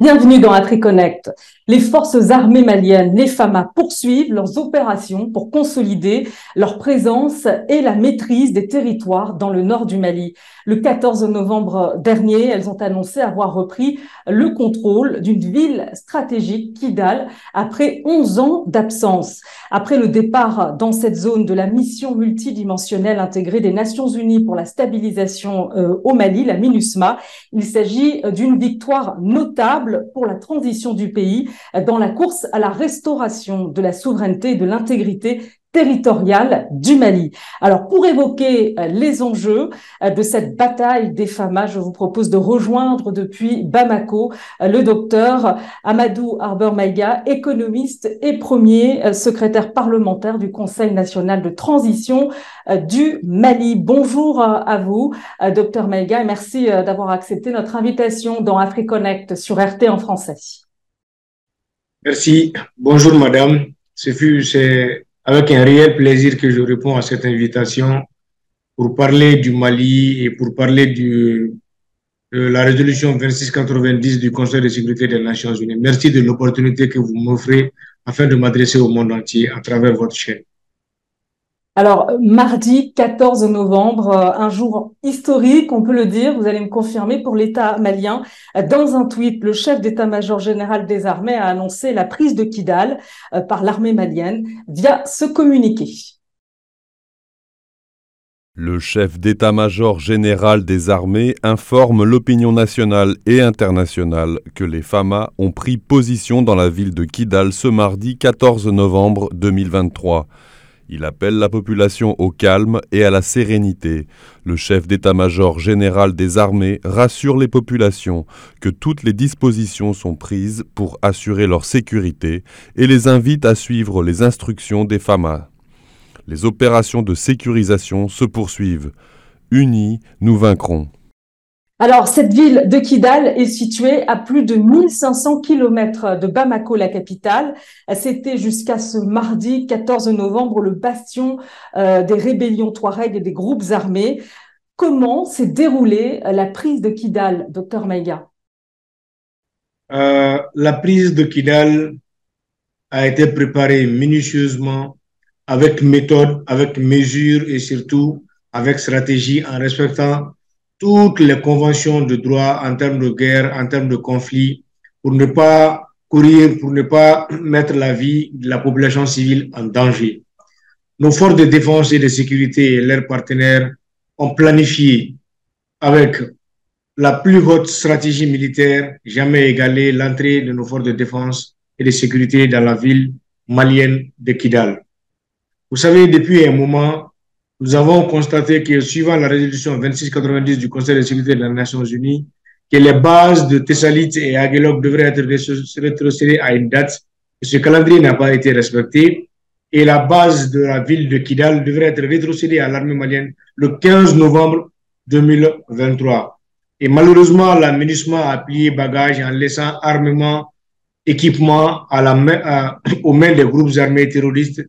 Bienvenue dans AfriConnect. Les forces armées maliennes, les FAMA, poursuivent leurs opérations pour consolider leur présence et la maîtrise des territoires dans le nord du Mali. Le 14 novembre dernier, elles ont annoncé avoir repris le contrôle d'une ville stratégique, Kidal, après 11 ans d'absence. Après le départ dans cette zone de la mission multidimensionnelle intégrée des Nations Unies pour la stabilisation euh, au Mali, la MINUSMA, il s'agit d'une victoire notable pour la transition du pays dans la course à la restauration de la souveraineté et de l'intégrité territoriale du Mali. Alors, pour évoquer euh, les enjeux euh, de cette bataille des FAMA, je vous propose de rejoindre depuis Bamako euh, le docteur Amadou Arber économiste et premier secrétaire parlementaire du Conseil national de transition du Mali. Bonjour à vous, docteur Maïga, et merci d'avoir accepté notre invitation dans AfriConnect sur RT en français. Merci. Bonjour, madame. C'est avec un réel plaisir que je réponds à cette invitation pour parler du Mali et pour parler de la résolution 2690 du Conseil de sécurité des Nations Unies. Merci de l'opportunité que vous m'offrez afin de m'adresser au monde entier à travers votre chaîne. Alors, mardi 14 novembre, euh, un jour historique, on peut le dire, vous allez me confirmer, pour l'État malien. Dans un tweet, le chef d'état-major général des armées a annoncé la prise de Kidal euh, par l'armée malienne via ce communiqué. Le chef d'état-major général des armées informe l'opinion nationale et internationale que les FAMA ont pris position dans la ville de Kidal ce mardi 14 novembre 2023. Il appelle la population au calme et à la sérénité. Le chef d'état-major général des armées rassure les populations que toutes les dispositions sont prises pour assurer leur sécurité et les invite à suivre les instructions des FAMA. Les opérations de sécurisation se poursuivent. Unis, nous vaincrons. Alors, cette ville de Kidal est située à plus de 1500 kilomètres de Bamako, la capitale. C'était jusqu'à ce mardi 14 novembre le bastion euh, des rébellions Touareg et des groupes armés. Comment s'est déroulée la prise de Kidal, docteur Maïga? Euh, La prise de Kidal a été préparée minutieusement, avec méthode, avec mesure et surtout avec stratégie en respectant toutes les conventions de droit en termes de guerre, en termes de conflit, pour ne pas courir, pour ne pas mettre la vie de la population civile en danger. Nos forces de défense et de sécurité et leurs partenaires ont planifié avec la plus haute stratégie militaire jamais égalée l'entrée de nos forces de défense et de sécurité dans la ville malienne de Kidal. Vous savez, depuis un moment, nous avons constaté que, suivant la résolution 2690 du Conseil de sécurité des Nations Unies, que les bases de Thessalite et Aguelok devraient être rétrocédées à une date. Ce calendrier n'a pas été respecté et la base de la ville de Kidal devrait être rétrocédée à l'armée malienne le 15 novembre 2023. Et malheureusement, la a plié bagage en laissant armement, équipement aux mains des groupes armés terroristes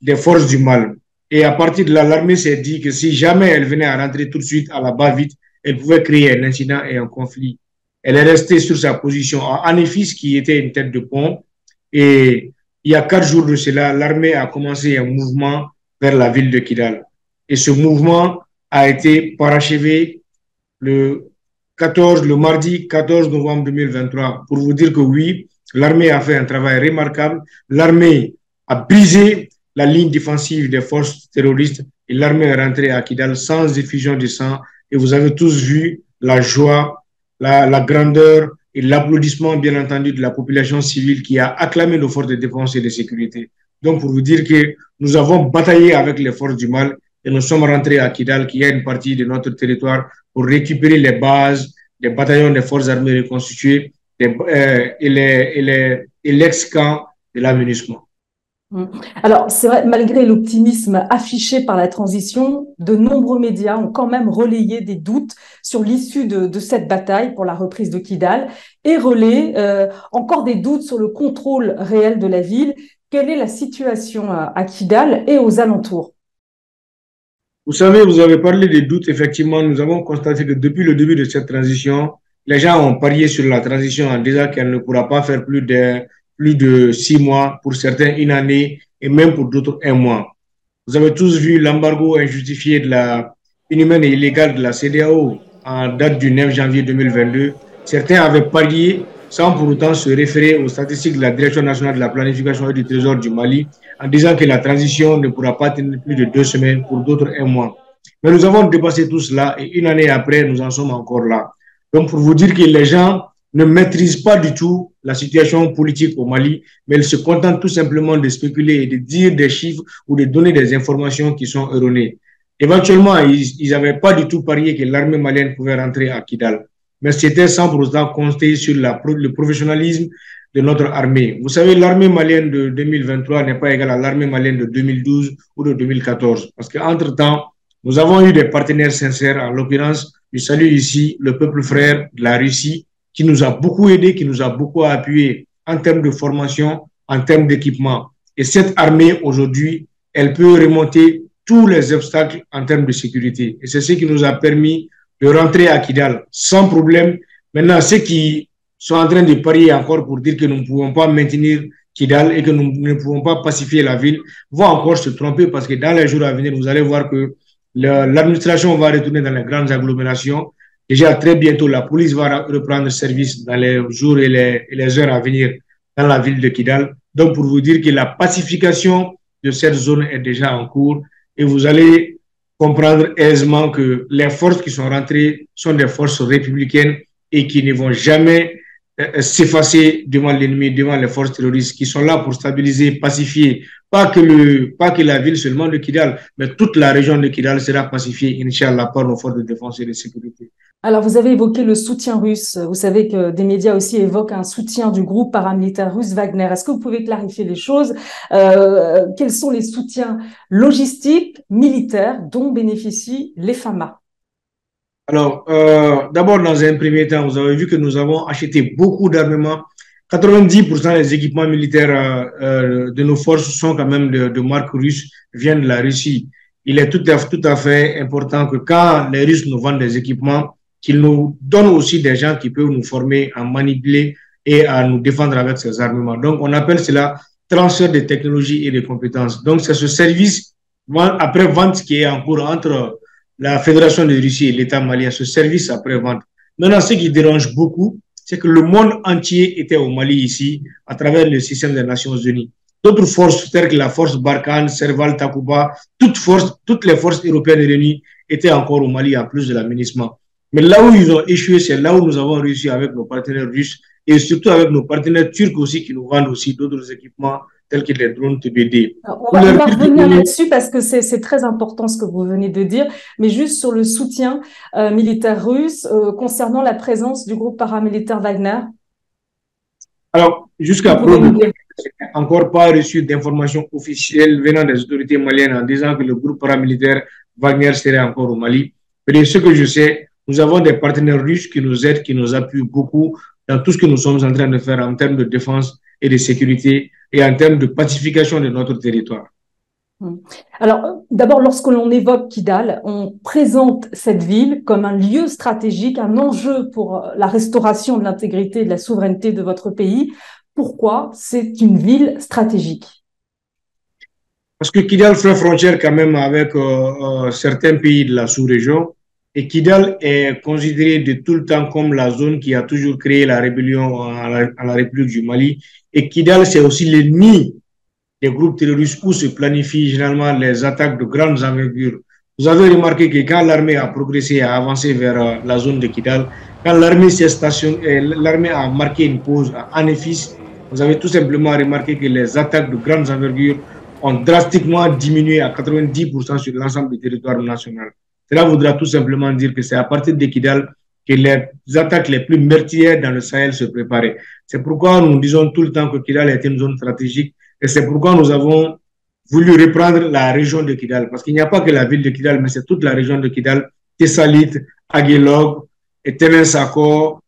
des forces du mal. Et à partir de là, l'armée s'est dit que si jamais elle venait à rentrer tout de suite à la bas-vite, elle pouvait créer un incident et un conflit. Elle est restée sur sa position à Anifis, qui était une tête de pont. Et il y a quatre jours de cela, l'armée a commencé un mouvement vers la ville de Kidal. Et ce mouvement a été parachevé le 14, le mardi 14 novembre 2023. Pour vous dire que oui, l'armée a fait un travail remarquable. L'armée a brisé la ligne défensive des forces terroristes et l'armée est rentrée à Kidal sans effusion de sang. Et vous avez tous vu la joie, la, la grandeur et l'applaudissement, bien entendu, de la population civile qui a acclamé nos forces de défense et de sécurité. Donc, pour vous dire que nous avons bataillé avec les forces du mal et nous sommes rentrés à Kidal, qui est une partie de notre territoire, pour récupérer les bases des bataillons des forces armées reconstituées euh, et l'ex-camp de l'aménagement. Mm. Alors, c'est vrai, malgré l'optimisme affiché par la transition, de nombreux médias ont quand même relayé des doutes sur l'issue de, cette bataille pour la reprise de Kidal et relayé euh, encore des doutes sur le contrôle réel de la ville. Quelle est la situation à, Kidal et aux alentours? Vous savez, vous avez parlé des doutes. Effectivement, nous avons constaté que depuis le début de cette transition, les gens ont parié sur la transition en disant qu'elle ne pourra pas faire plus de, plus de six mois, pour certains une année et même pour d'autres un mois. Vous avez tous vu l'embargo injustifié de la inhumaine et illégale de la CDAO en date du 9 janvier 2022. Certains avaient parié sans pour autant se référer aux statistiques de la Direction nationale de la planification et du Trésor du Mali en disant que la transition ne pourra pas tenir plus de deux semaines, pour d'autres un mois. Mais nous avons dépassé tout cela et une année après, nous en sommes encore là. Donc, pour vous dire que les gens ne maîtrisent pas du tout la situation politique au Mali, mais ils se contentent tout simplement de spéculer et de dire des chiffres ou de donner des informations qui sont erronées. Éventuellement, ils n'avaient pas du tout parié que l'armée malienne pouvait rentrer à Kidal mais c'était sans pour autant sur le professionnalisme de notre armée. Vous savez, l'armée malienne de 2023 n'est pas égale à l'armée malienne de 2012 ou de 2014, parce qu'entre-temps, nous avons eu des partenaires sincères, en l'occurrence, je salue ici le peuple frère de la Russie, qui nous a beaucoup aidé, qui nous a beaucoup appuyé en termes de formation, en termes d'équipement. Et cette armée, aujourd'hui, elle peut remonter tous les obstacles en termes de sécurité. Et c'est ce qui nous a permis de rentrer à Kidal sans problème. Maintenant, ceux qui sont en train de parier encore pour dire que nous ne pouvons pas maintenir Kidal et que nous ne pouvons pas pacifier la ville vont encore se tromper parce que dans les jours à venir, vous allez voir que l'administration va retourner dans les grandes agglomérations. Déjà, très bientôt, la police va reprendre service dans les jours et les, heures à venir dans la ville de Kidal. Donc, pour vous dire que la pacification de cette zone est déjà en cours et vous allez comprendre aisément que les forces qui sont rentrées sont des forces républicaines et qui ne vont jamais s'effacer devant l'ennemi, devant les forces terroristes qui sont là pour stabiliser, pacifier, pas que, le, pas que la ville seulement de Kidal, mais toute la région de Kidal sera pacifiée, Inch'Allah, par nos forces de défense et de sécurité. Alors, vous avez évoqué le soutien russe. Vous savez que des médias aussi évoquent un soutien du groupe paramilitaire russe Wagner. Est-ce que vous pouvez clarifier les choses? Euh, Quels sont les soutiens logistiques, militaires dont bénéficient les FAMA Alors, euh, d'abord, dans un premier temps, vous avez vu que nous avons acheté beaucoup d'armements. 90% des équipements militaires euh, de nos forces sont quand même de, marque russe, viennent de la Russie. Il est tout à, tout à fait important que quand les Russes nous vendent des équipements, qu'il nous donne aussi des gens qui peuvent nous former à manipuler et à nous défendre avec ces armements. Donc, on appelle cela transfert de technologies et de compétences. Donc, c'est ce service après-vente qui est en cours entre la Fédération de Russie et l'État malien, ce service après-vente. Maintenant, ce qui dérange beaucoup, c'est que le monde entier était au Mali ici, à travers le système des Nations Unies. D'autres forces, telles que la force Barkhane, Serval, Takuba, toutes, forces, toutes les forces européennes réunies étaient encore au Mali, en plus de l'aménagement. Mais là où ils ont échoué, c'est là où nous avons réussi avec nos partenaires russes et surtout avec nos partenaires turcs aussi qui nous vendent aussi d'autres équipements tels que les drones TBD. on, va, revenir là-dessus parce que c'est très important ce que vous venez de dire, mais juste sur le soutien euh, militaire russe euh, concernant la présence du groupe paramilitaire Wagner. Alors, jusqu'à présent, encore pas reçu d'informations officielles venant des autorités maliennes en disant que le groupe paramilitaire Wagner serait encore au Mali. Mais ce que je sais, nous avons des partenaires russes qui nous aident, qui nous appuient beaucoup dans tout ce que nous sommes en train de faire en termes de défense et de sécurité et en termes de pacification de notre territoire. Hmm. Alors, d'abord, lorsque l'on évoque Kidal, on présente cette ville comme un lieu stratégique, un enjeu pour la restauration de l'intégrité et de la souveraineté de votre pays. Pourquoi c'est une ville stratégique? Parce que Kidal fait frontière quand même avec euh, euh, certains pays de la sous-région et Kidal est considéré de tout le temps comme la zone qui a toujours créé la rébellion à la, République du Mali. Et Kidal, c'est aussi l'ennemi des groupes terroristes où se planifient généralement les attaques de grandes envergures. Vous avez remarqué que quand l'armée a progressé, a avancé vers euh, la zone de Kidal, quand l'armée euh, l'armée a marqué une pause à Anefis, vous avez tout simplement remarqué que les attaques de grandes envergures ont drastiquement diminué à 90% sur l'ensemble du territoire national. Cela voudra tout simplement dire que c'est à partir d'Ekidal que les attaques les plus meurtrières dans le Sahel se préparaient. C'est pourquoi nous disons tout le temps que Kidal est une zone stratégique et c'est pourquoi nous avons voulu reprendre la région de Kidal. Parce qu'il n'y a pas que la ville de Kidal, mais c'est toute la région de Kidal, Tessalit, Aguelog, Temensako,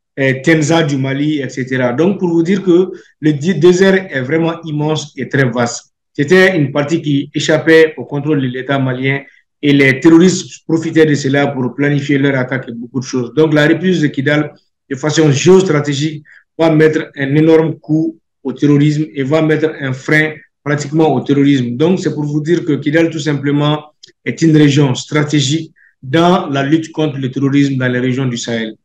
Tenza du Mali, etc. Donc, pour vous dire que le désert est vraiment immense et très vaste. C'était une partie qui échappait au contrôle de l'État malien et les terroristes profitaient de cela pour planifier leur attaque et beaucoup de choses. Donc la reprise de Kidal de façon géostratégique, va mettre un énorme coup au terrorisme et va mettre un frein pratiquement au terrorisme. Donc, c'est pour vous dire que Kidal, tout simplement, est une région stratégique dans la lutte contre le terrorisme dans les régions du Sahel.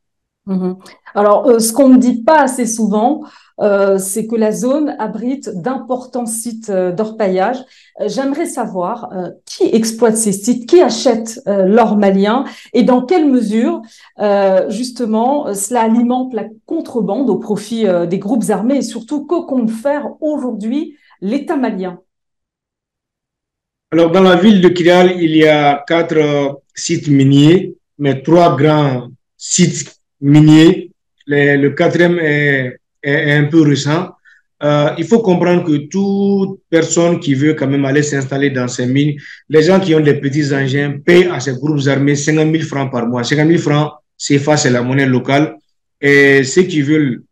Mhm. Alors, euh, ce qu'on ne dit pas assez souvent, euh, c'est que la zone abrite d'importants sites euh, d'orpaillage. J'aimerais savoir qui exploite ces sites, qui achète l'or malien et dans quelle mesure, justement, cela alimente la contrebande au profit des groupes armés et surtout que compte faire aujourd'hui l'État malien? Alors, dans la ville de Kidal, il y a quatre sites miniers, mais trois grands sites miniers. le quatrième est, un peu récent. Euh, il faut comprendre que toute personne qui veut quand même aller s'installer dans ces mines, les gens qui ont des petits engins payent à ces groupes armés 50 000 francs par mois. 50 000 francs, c'est face à la monnaie locale. Et ceux qui veulent,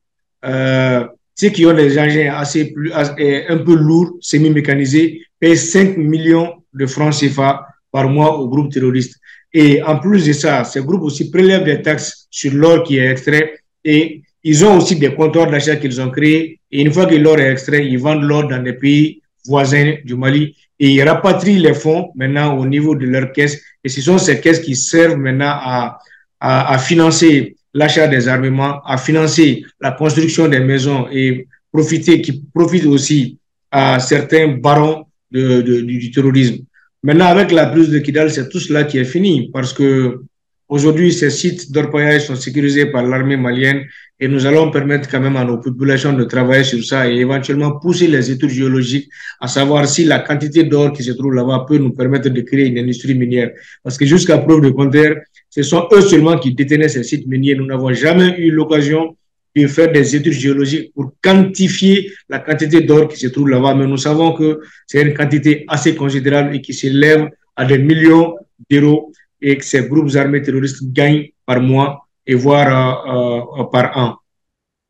euh, ceux qui ont des engins assez plus, un peu lourds, semi-mécanisés, payent 5 millions de francs CFA par mois aux groupes terroristes. Et en plus de ça, ces groupes aussi prélèvent des taxes sur l'or qui est extrait et ils ont aussi des comptoirs d'achat qu'ils ont créés. Et une fois que l'or est extrait, ils vendent l'or dans des pays voisins du Mali et ils rapatrient les fonds maintenant au niveau de leurs caisses. Et ce sont ces caisses qui servent maintenant à, à, financer l'achat des armements, à financer la construction des maisons et profiter, qui profitent aussi à certains barons de, du terrorisme. Maintenant, avec la prise de Kidal, c'est tout cela qui est fini parce que aujourd'hui, ces sites d'orpaillage sont sécurisés par l'armée malienne et nous allons permettre quand même à nos populations de travailler sur ça et éventuellement pousser les études géologiques à savoir si la quantité d'or qui se trouve là-bas peut nous permettre de créer une industrie minière. Parce que jusqu'à preuve de contraire, ce sont eux seulement qui détenaient ces sites miniers. Nous n'avons jamais eu l'occasion de faire des études géologiques pour quantifier la quantité d'or qui se trouve là-bas. Mais nous savons que c'est une quantité assez considérable et qui s'élève à des millions d'euros et que ces groupes armés terroristes gagnent par mois et voire euh, euh, par an.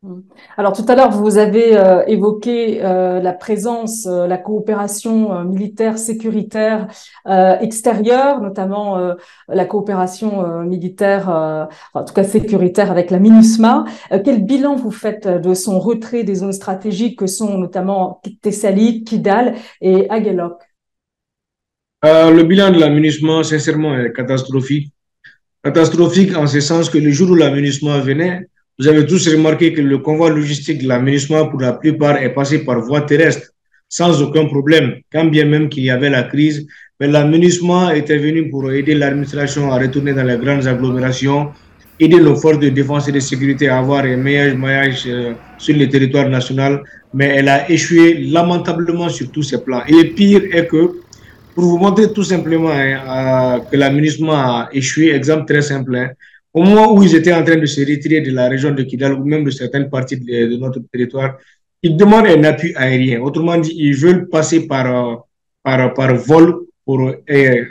Mmh. Alors tout à l'heure, vous avez euh, évoqué euh, la présence, euh, la coopération militaire sécuritaire extérieure, notamment la coopération militaire, en tout cas sécuritaire avec la MINUSMA. quel bilan vous faites de son retrait des zones stratégiques que sont notamment Thessalie, Kidal et Aguelok Le bilan de la MINUSMA, sincèrement, est catastrophique. Catastrophique en ce sens que le jour où la MINUSMA venait, vous avez tous remarqué que le convoi logistique de l'aménagement, pour la plupart, est passé par voie terrestre, sans aucun problème, quand bien même qu'il y avait la crise. Mais l'aménagement était venu pour aider l'administration à retourner dans les grandes agglomérations, aider nos forces de défense et de sécurité à avoir un meilleur maillage euh, sur le territoire national. Mais elle a échoué lamentablement sur tous ces plans. Et le pire est que, pour vous montrer tout simplement hein, que l'aménagement a échoué, exemple très simple, hein, au moment où ils étaient en train de se retirer de la région de Kidal ou même de certaines parties de, notre territoire, ils demandent un appui aérien. Autrement dit, ils veulent passer par, euh, par, par vol pour, euh,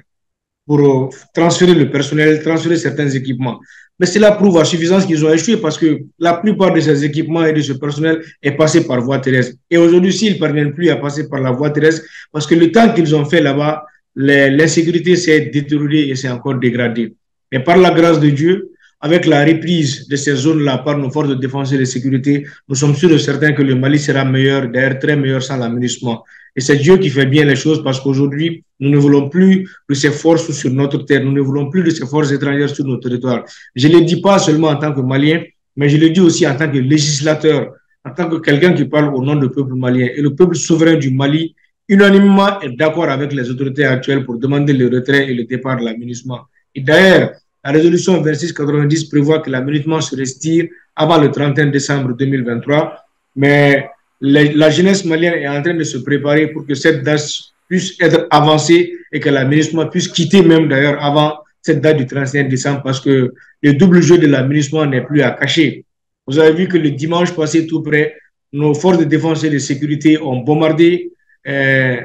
pour transférer le personnel, transférer certains équipements. Mais cela prouve à suffisance qu'ils ont échoué parce que la plupart de ces équipements et de ce personnel est passé par voie terrestre. Et aujourd'hui, s'ils ne parviennent plus à passer par la voie terrestre, parce que le temps qu'ils ont fait là-bas, l'insécurité s'est détériorée et s'est encore dégradée. Mais par la grâce de Dieu, avec la reprise de ces zones-là par nos forces de défense et de sécurité, nous sommes sûrs et certains que le Mali sera meilleur, d'ailleurs très meilleur sans l'aménagement. Et c'est Dieu qui fait bien les choses parce qu'aujourd'hui, nous ne voulons plus de ces forces sur notre terre, nous ne voulons plus de ces forces étrangères sur notre territoire. Je ne le dis pas seulement en tant que Malien, mais je le dis aussi en tant que législateur, en tant que quelqu'un qui parle au nom du peuple malien. Et le peuple souverain du Mali, unanimement, est d'accord avec les autorités actuelles pour demander le retrait et le départ de l'aménagement. Et d'ailleurs, la résolution 2690 prévoit que l'aménagement se retire avant le 31 décembre 2023, mais la, jeunesse malienne est en train de se préparer pour que cette date puisse être avancée et que l'aménagement puisse quitter même d'ailleurs avant cette date du 31 décembre parce que le double jeu de l'aménagement n'est plus à cacher. Vous avez vu que le dimanche passé tout près, nos forces de défense et de sécurité ont bombardé euh,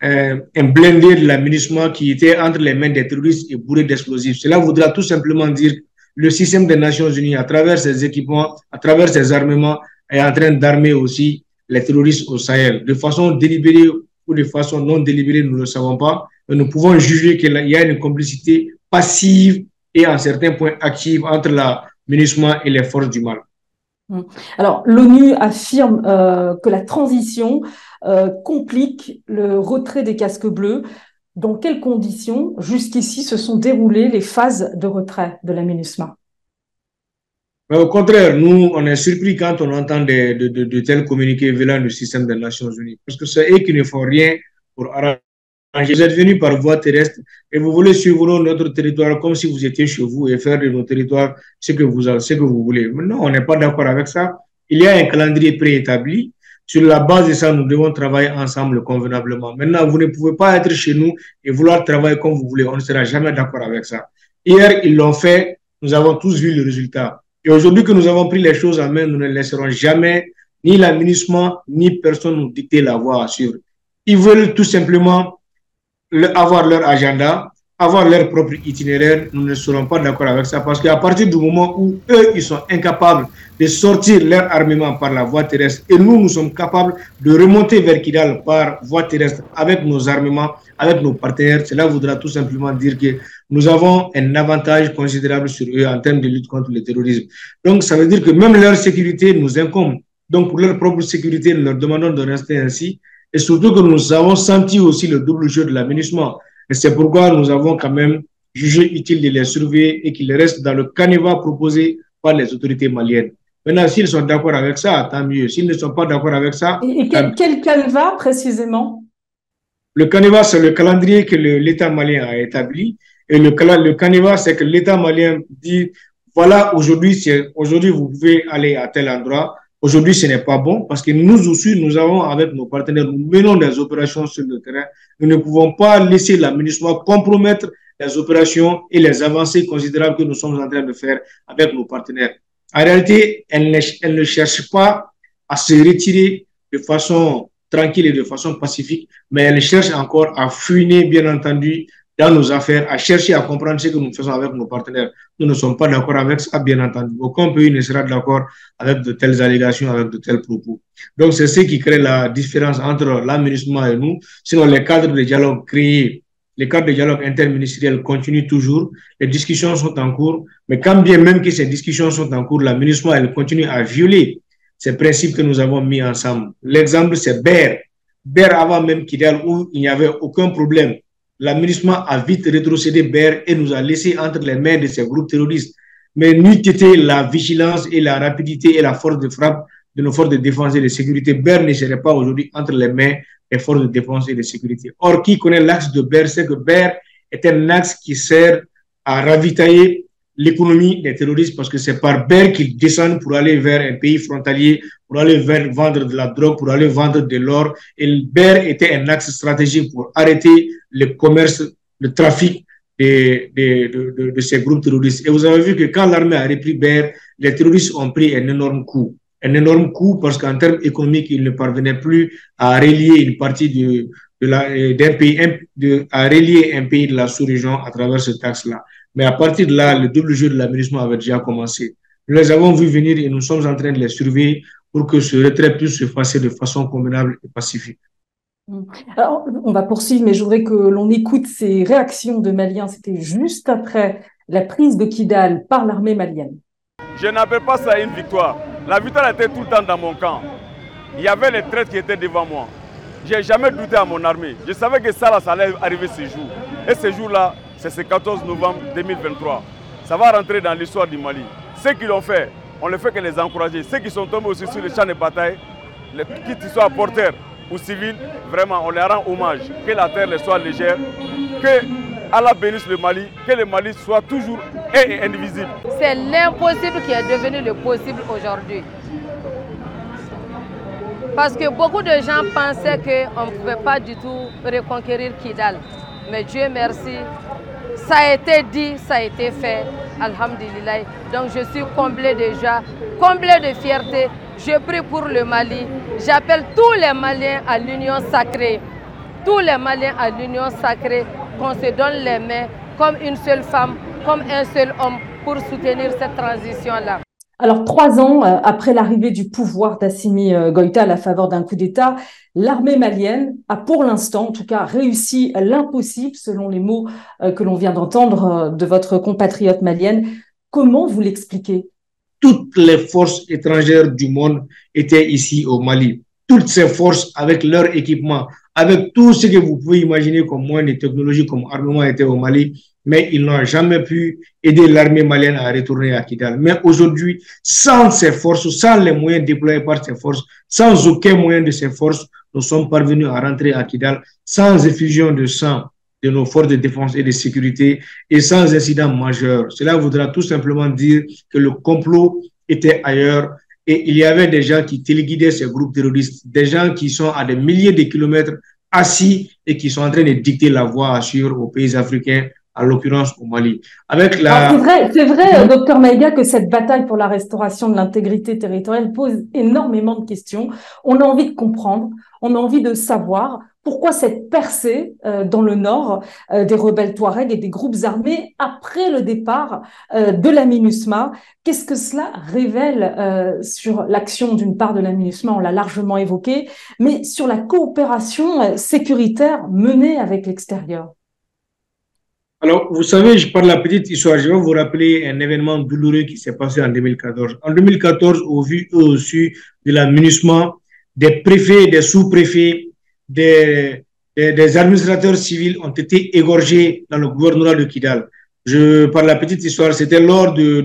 un, un blindé de l'aménagement qui était entre les mains des terroristes et bourré d'explosifs. Cela voudra tout simplement dire que le système des Nations Unies, à travers ses équipements, à travers ses armements, est en train d'armer aussi les terroristes au Sahel. De façon délibérée ou de façon non délibérée, nous ne le savons pas, mais nous pouvons juger qu'il y a une complicité passive et en certains points active entre l'aménagement et les forces du mal. Hum. Alors, l'ONU affirme que la transition complique le retrait des casques bleus. Dans quelles conditions, jusqu'ici, se sont déroulées les phases de retrait de la MINUSMA? Mais au contraire, nous, on est surpris quand on entend de, de, de, tels communiqués venant du système des Nations Unies. Parce que c'est eux qui ne font rien pour arranger. Vous êtes venus par voie terrestre et vous voulez suivre notre territoire comme si vous étiez chez vous et faire de nos territoires ce que vous, ce que vous voulez. non, on n'est pas d'accord avec ça. Il y a un calendrier préétabli. Sur la base de ça, nous devons travailler ensemble convenablement. Maintenant, vous ne pouvez pas être chez nous et vouloir travailler comme vous voulez. On ne sera jamais d'accord avec ça. Hier, ils l'ont fait. Nous avons tous vu le résultat. Et aujourd'hui que nous avons pris les choses en main, nous ne laisserons jamais ni l'aménagement, ni personne nous dicter la voie à suivre. Ils veulent tout simplement avoir leur agenda, avoir leur propre itinéraire. Nous ne serons pas d'accord avec ça parce qu'à partir du moment où eux, ils sont incapables de sortir leur armement par la voie terrestre et nous, nous sommes capables de remonter vers Kidal par voie terrestre avec nos armements, avec nos partenaires, cela voudra tout simplement dire que nous avons un avantage considérable sur eux en termes de lutte contre le terrorisme. Donc, ça veut dire que même leur sécurité nous incombe. Donc, pour leur propre sécurité, nous leur demandons de rester ainsi. Et surtout que nous avons senti aussi le double jeu de l'aménagement. Et c'est pourquoi nous avons quand même jugé utile de les surveiller et qu'ils restent dans le canevas proposé par les autorités maliennes. Maintenant, s'ils sont d'accord avec ça, tant mieux. S'ils ne sont pas d'accord avec ça... Et, quel, quel canevas précisément? Le canevas, c'est le calendrier que l'État malien a établi et le, le canevas, c'est que l'État malien dit, voilà, aujourd'hui, aujourd'hui, vous pouvez aller à tel endroit. Aujourd'hui, ce n'est pas bon parce que nous aussi, nous avons, avec nos partenaires, nous menons des opérations sur le terrain. Nous ne pouvons pas laisser l'administration compromettre les opérations et les avancées considérables que nous sommes en train de faire avec nos partenaires. En réalité, elle ne, elle ne cherche pas à se retirer de façon tranquille et de façon pacifique, mais elle cherche encore à fuiner, bien entendu, dans nos affaires, à chercher à comprendre ce que nous faisons avec nos partenaires. Nous ne sommes pas d'accord avec ça, bien entendu. Aucun pays ne sera d'accord avec de telles allégations, avec de tels propos. Donc, c'est ce qui crée la différence entre l'aménagement et nous. Sinon, les cadres de dialogue créés, les cadres de dialogue interministériel continuent toujours. Les discussions sont en cours. Mais quand bien même que ces discussions sont en cours, l'aménagement, elle continue à violer ces principes que nous avons mis ensemble. L'exemple, c'est BER. BER avant même Kidal, où il n'y avait aucun problème l'aménagement a vite rétrocédé BER et nous a laissé entre les mains de ces groupes terroristes. Mais n'eût été la vigilance et la rapidité et la force de frappe de nos forces de défense et de sécurité, BER ne serait pas aujourd'hui entre les mains des forces de défense et de sécurité. Or, qui connaît l'axe de BER sait que BER est un axe qui sert à ravitailler l'économie des terroristes parce que c'est par BER qu'ils descendent pour aller vers un pays frontalier, pour aller vendre de la drogue, pour aller vendre de l'or. Et BER était un axe stratégique pour arrêter le commerce, le trafic de, de, ces groupes terroristes. Et vous avez vu que quand l'armée a repris BER, les terroristes ont pris un énorme coup. Un énorme coup parce qu'en termes économiques, ils ne parvenaient plus à relier une partie de, d'un pays, à relier un pays de la sous-région à travers ce taxe-là. Mais à partir de là, le double jeu de l'aménagement avait déjà commencé. Nous les avons vus venir et nous sommes en train de les surveiller pour que ce retrait puisse se passer de façon convenable et pacifique. Mmh. Alors, on va poursuivre, mais je voudrais que l'on écoute ces réactions de Maliens. C'était juste après la prise de Kidal par l'armée malienne. Je n'appelle pas ça une victoire. La victoire était tout le temps dans mon camp. Il y avait les traîtres qui étaient devant moi. Je n'ai jamais douté à mon armée. Je savais que ça, ça allait arriver ce jour. Et ce jour-là, c'est ce 14 novembre 2023. Ça va rentrer dans l'histoire du Mali. Ceux qui l'ont fait, on ne fait que les encourager. Ceux qui sont tombés aussi sur le champ de bataille, qu'ils soient porteurs ou civils, vraiment, on leur rend hommage. Que la terre les soit légère, que Allah bénisse le Mali, que le Mali soit toujours et indivisible. C'est l'impossible qui est devenu le possible aujourd'hui. Parce que beaucoup de gens pensaient qu'on ne pouvait pas du tout reconquérir Kidal. Mais Dieu merci, ça a été dit, ça a été fait. Alhamdulillah. Donc je suis comblé déjà, comblé de fierté. Je prie pour le Mali. J'appelle tous les Maliens à l'union sacrée. Tous les Maliens à l'union sacrée, qu'on se donne les mains comme une seule femme, comme un seul homme pour soutenir cette transition-là. Alors, trois ans euh, après l'arrivée du pouvoir d'Assimi euh, Goïta à la faveur d'un coup d'État, l'armée malienne a pour l'instant, en tout cas, réussi l'impossible, selon les mots euh, que l'on vient d'entendre de votre compatriote malienne. Comment vous l'expliquez? Toutes les forces étrangères du monde étaient ici au Mali. Toutes ces forces, avec leur équipement, avec tout ce que vous pouvez imaginer comme moyens de technologie, comme armement étaient au Mali, mais ils n'ont jamais pu aider l'armée malienne à retourner à Kidal. Mais aujourd'hui, sans ces forces, sans les moyens déployés par ces forces, sans aucun moyen de ces forces, nous sommes parvenus à rentrer à Kidal sans effusion de sang de nos forces de défense et de sécurité et sans incident majeur. Cela voudra tout simplement dire que le complot était ailleurs et il y avait des gens qui téléguidaient ces groupes terroristes, des gens qui sont à des milliers de kilomètres assis et qui sont en train de dicter la voie à suivre aux pays africains à l'occurrence au Mali. Avec la... C'est vrai, c'est vrai, docteur Maïga, que cette bataille pour la restauration de l'intégrité territoriale pose énormément de questions. On a envie de comprendre, on a envie de savoir pourquoi cette percée euh, dans le nord euh, des rebelles Touaregs et des groupes armés après le départ euh, de la MINUSMA Qu'est-ce que cela révèle sur l'action d'une part de la MINUSMA On l'a largement évoqué, mais sur la coopération sécuritaire menée avec l'extérieur? Alors, vous savez, je parle de la petite histoire. Je vais vous rappeler un événement douloureux qui s'est passé en 2014. En 2014, au vu aussi de la des préfets, des sous-préfets, des, administrateurs civils ont été égorgés dans le gouvernorat de Kidal. Je parle de la petite histoire. C'était lors du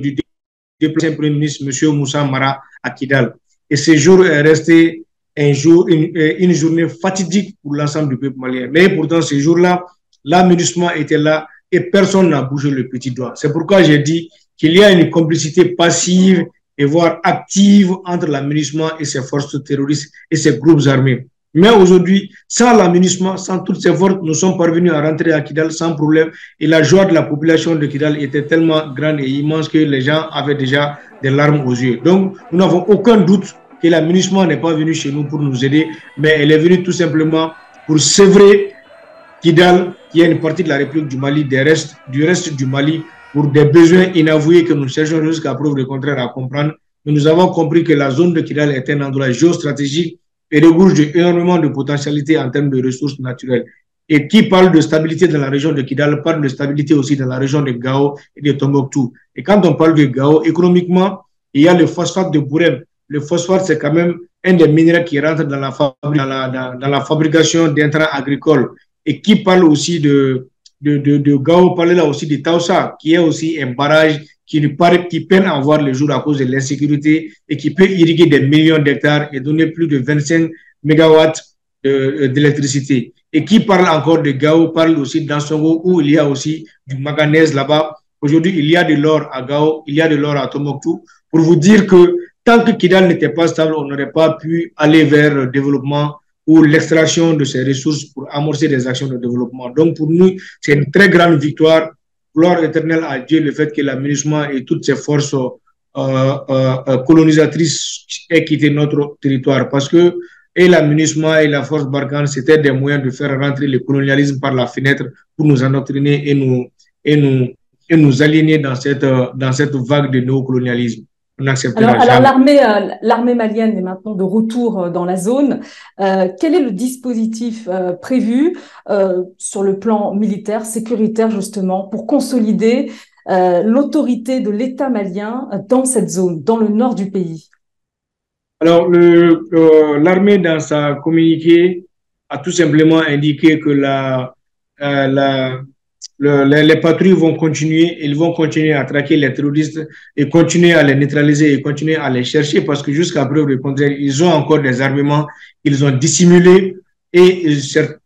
déplacement du Premier ministre, M. Moussa Mara, à Kidal. Et ce jour est un jour, une, une journée fatidique pour l'ensemble du peuple malien. Mais pourtant, ce jour-là, l'aménagement était là et personne n'a bougé le petit doigt. C'est pourquoi j'ai dit qu'il y a une complicité passive et voire active entre l'aménagement et ses forces terroristes et ses groupes armés. Mais aujourd'hui, sans l'aménagement, sans toutes ces forces, nous sommes parvenus à rentrer à Kidal sans problème. Et la joie de la population de Kidal était tellement grande et immense que les gens avaient déjà des larmes aux yeux. Donc, nous n'avons aucun doute que l'aménagement n'est pas venu chez nous pour nous aider, mais elle est venue tout simplement pour sevrer Kidal, qui est une partie de la République du Mali, des restes, du reste du Mali, pour des besoins inavoués que nous cherchons jusqu'à preuve du contraire à comprendre. Mais nous avons compris que la zone de Kidal est un endroit géostratégique et regorge énormément de potentialités en termes de ressources naturelles. Et qui parle de stabilité dans la région de Kidal parle de stabilité aussi dans la région de Gao et de Tombouctou. Et quand on parle de Gao, économiquement, il y a le phosphate de Bourem. Le phosphate, c'est quand même un des minéraux qui rentre dans la fabrication d'intrants agricoles et qui parle aussi de, de, de, Gao, parle là aussi de Taoussa, qui est aussi un barrage qui, paraît, qui peine à voir le jour à cause de l'insécurité et qui peut irriguer des millions d'hectares et donner plus de 25 mégawatts d'électricité. Et qui parle encore de Gao, parle aussi d'Ansongo, où il y a aussi du manganèse là-bas. Aujourd'hui, il y a de l'or à Gao, il y a de l'or à Tombouctou. Pour vous dire que tant que Kidal n'était pas stable, on n'aurait pas pu aller vers le développement ou l'extraction de ces ressources pour amorcer des actions de développement. Donc pour nous, c'est une très grande victoire. Gloire éternelle à Dieu le fait que l'aménagement et toutes ces forces euh, euh, euh, colonisatrices aient quitté notre territoire parce que et l'aménagement et la force Barkhane, c'était des moyens de faire rentrer le colonialisme par la fenêtre pour nous endoctriner et nous, et nous, et nous aligner dans cette, dans cette vague de néocolonialisme. Alors, l'armée, euh, l'armée malienne est maintenant de retour euh, dans la zone. Euh, quel est le dispositif prévu sur le plan militaire, sécuritaire justement, pour consolider l'autorité de l'État malien dans cette zone, dans le nord du pays? Alors, l'armée, dans sa communiqué, a tout simplement indiqué que la, la, les, patrouilles vont continuer, ils vont continuer à traquer les terroristes et continuer à les neutraliser et continuer à les chercher parce que jusqu'à preuve du contraire, ils ont encore des armements, ils ont dissimulé et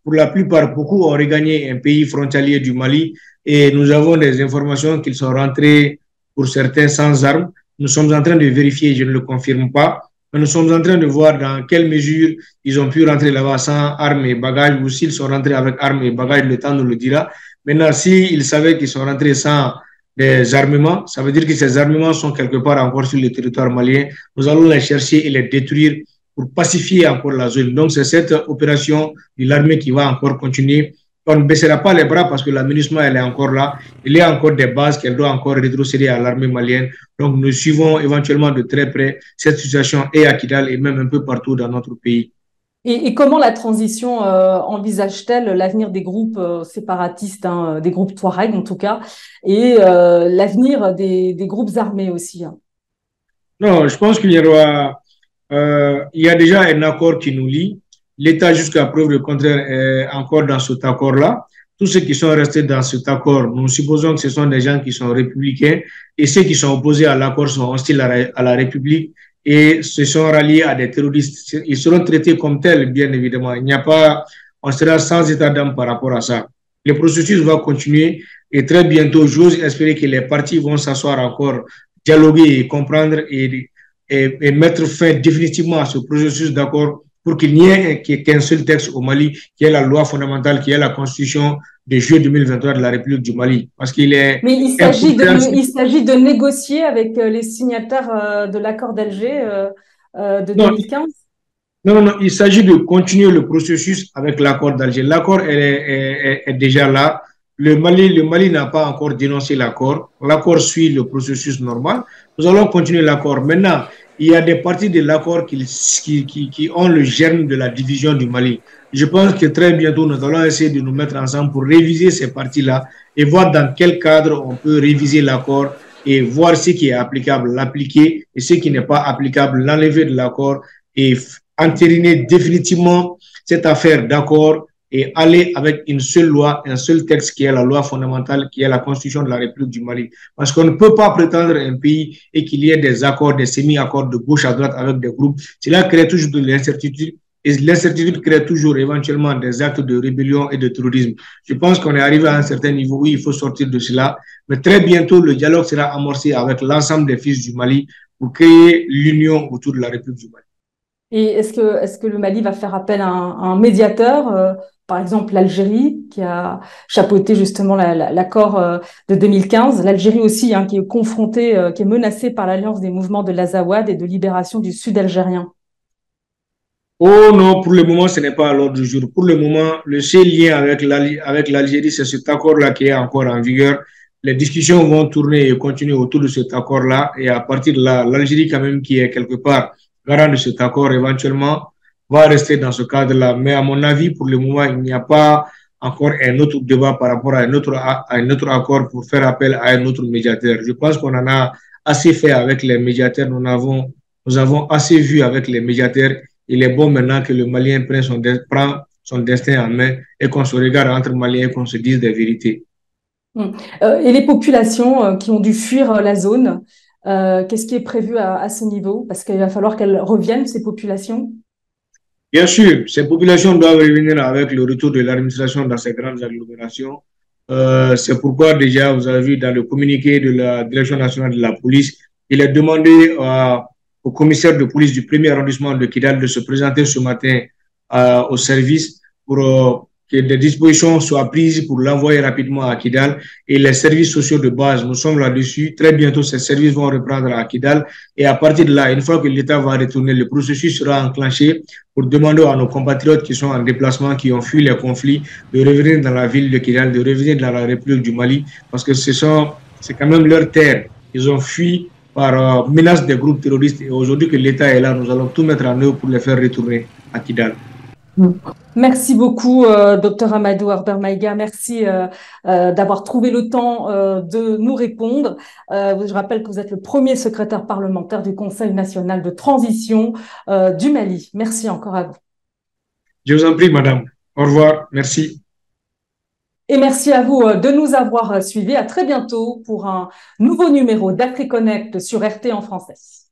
pour la plupart, beaucoup ont regagné un pays frontalier du Mali et nous avons des informations qu'ils sont rentrés pour certains sans armes. Nous sommes en train de vérifier, je ne le confirme pas, mais nous sommes en train de voir dans quelle mesure ils ont pu rentrer là-bas sans armes et bagages ou s'ils sont rentrés avec armes et bagages, le temps nous le dira. Maintenant, s'ils savaient qu'ils sont rentrés sans des armements, ça veut dire que ces armements sont quelque part encore sur le territoire malien. Nous allons les chercher et les détruire pour pacifier encore la zone. Donc, c'est cette opération de l'armée qui va encore continuer. On ne baissera pas les bras parce que l'aménagement, elle est encore là. Il y a encore des bases qu'elle doit encore rétrocéder à l'armée malienne. Donc, nous suivons éventuellement de très près cette situation et à Kidal et même un peu partout dans notre pays. Et, comment la transition euh, envisage-t-elle l'avenir des groupes euh, séparatistes, hein, des groupes Touareg en tout cas, et euh, l'avenir des, groupes armés aussi hein? Non, je pense qu'il y y a déjà un accord qui nous lie. L'État, jusqu'à preuve du contraire, est encore dans cet accord-là. Tous ceux qui sont restés dans cet accord, nous supposons que ce sont des gens qui sont républicains et ceux qui sont opposés à l'accord sont hostiles à la République et se sont ralliés à des terroristes. Ils seront traités comme tels, bien évidemment. Il n'y a pas, on sera sans état d'âme par rapport à ça. Le processus va continuer et très bientôt, j'ose espérer que les partis vont s'asseoir encore, dialoguer et comprendre et, et, et mettre fin définitivement à ce processus d'accord pour qu'il n'y ait qu'un seul texte au Mali, qui est la loi fondamentale, qui est la constitution de juillet 2023 de la République du Mali. Parce qu'il est. Mais il s'agit de, il s'agit de négocier avec euh, les signataires euh, de l'accord d'Alger euh, de 2015. Non, non, non, il s'agit de continuer le processus avec l'accord d'Alger. L'accord est, est, est, déjà là. Le Mali, le Mali n'a pas encore dénoncé l'accord. L'accord suit le processus normal. Nous allons continuer l'accord. Maintenant, il y a des parties de l'accord qui, qui, qui, ont le germe de la division du Mali. Je pense que très bientôt, nous allons essayer de nous mettre ensemble pour réviser ces parties-là et voir dans quel cadre on peut réviser l'accord et voir ce qui est applicable, l'appliquer et ce qui n'est pas applicable, l'enlever de l'accord et entériner définitivement cette affaire d'accord et aller avec une seule loi, un seul texte qui est la loi fondamentale, qui est la constitution de la République du Mali. Parce qu'on ne peut pas prétendre un pays et qu'il y ait des accords, des semi-accords de gauche à droite avec des groupes. Cela crée toujours de l'incertitude et l'incertitude crée toujours éventuellement des actes de rébellion et de terrorisme. Je pense qu'on est arrivé à un certain niveau où il faut sortir de cela. Mais très bientôt, le dialogue sera amorcé avec l'ensemble des fils du Mali pour créer l'union autour de la République du Mali. Et est-ce que, est que le Mali va faire appel à un, médiateur euh, par exemple l'Algérie qui a chapeauté justement l'accord euh, de 2015, l'Algérie aussi hein, qui est confrontée, euh, qui est menacée par l'alliance des mouvements de l'Azawad et de libération du sud algérien. Oh non, pour le moment, ce n'est pas à l'ordre du jour. Pour le moment, le seul lien avec l'Algérie, c'est cet accord-là qui est encore en vigueur. Les discussions vont tourner et continuer autour de cet accord-là. Et à partir de là, l'Algérie, quand même, qui est quelque part garant de cet accord, éventuellement, va rester dans ce cadre-là. Mais à mon avis, pour le moment, il n'y a pas encore un autre débat par rapport à un autre, un autre accord pour faire appel à un autre médiateur. Je pense qu'on en a assez fait avec les médiateurs. Nous avons, nous avons assez vu avec les médiateurs. Il est bon maintenant que le Malien prenne son, prend son destin en main et qu'on se regarde entre Maliens et qu'on se dise des vérités. Hum. Euh, et les populations euh, qui ont dû fuir euh, la zone, qu'est-ce qui est prévu à ce niveau? Parce qu'il va falloir qu'elles reviennent, ces populations? Bien sûr, ces populations doivent revenir avec le retour de l'administration dans ces grandes agglomérations. C'est pourquoi déjà, vous avez vu dans le communiqué de la Direction nationale de la police, il est demandé au commissaire de police du premier arrondissement de Kidal de se présenter ce matin au service pour que des dispositions soient prises pour l'envoyer rapidement à Kidal et les services sociaux de base, nous sommes là-dessus. Très bientôt, ces services vont reprendre à Kidal et à partir de là, une fois que l'État va retourner, le processus sera enclenché pour demander à nos compatriotes qui sont en déplacement, qui ont fui les conflits, de revenir dans la ville de Kidal, de revenir dans la République du Mali, parce que ce sont, c'est quand même leur terre. Ils ont fui par euh, menace des groupes terroristes et aujourd'hui que l'État est là, nous allons tout mettre en œuvre pour les faire retourner à Kidal. Merci beaucoup, euh, docteur Amadou Arbermaïga. Merci euh, euh, d'avoir trouvé le temps de nous répondre. je rappelle que vous êtes le premier secrétaire parlementaire du Conseil national de transition du Mali. Merci encore à vous. Je vous en prie, madame. Au revoir. Merci. Et merci à vous de nous avoir suivis. À très bientôt pour un nouveau numéro d'AfriConnect sur RT en français.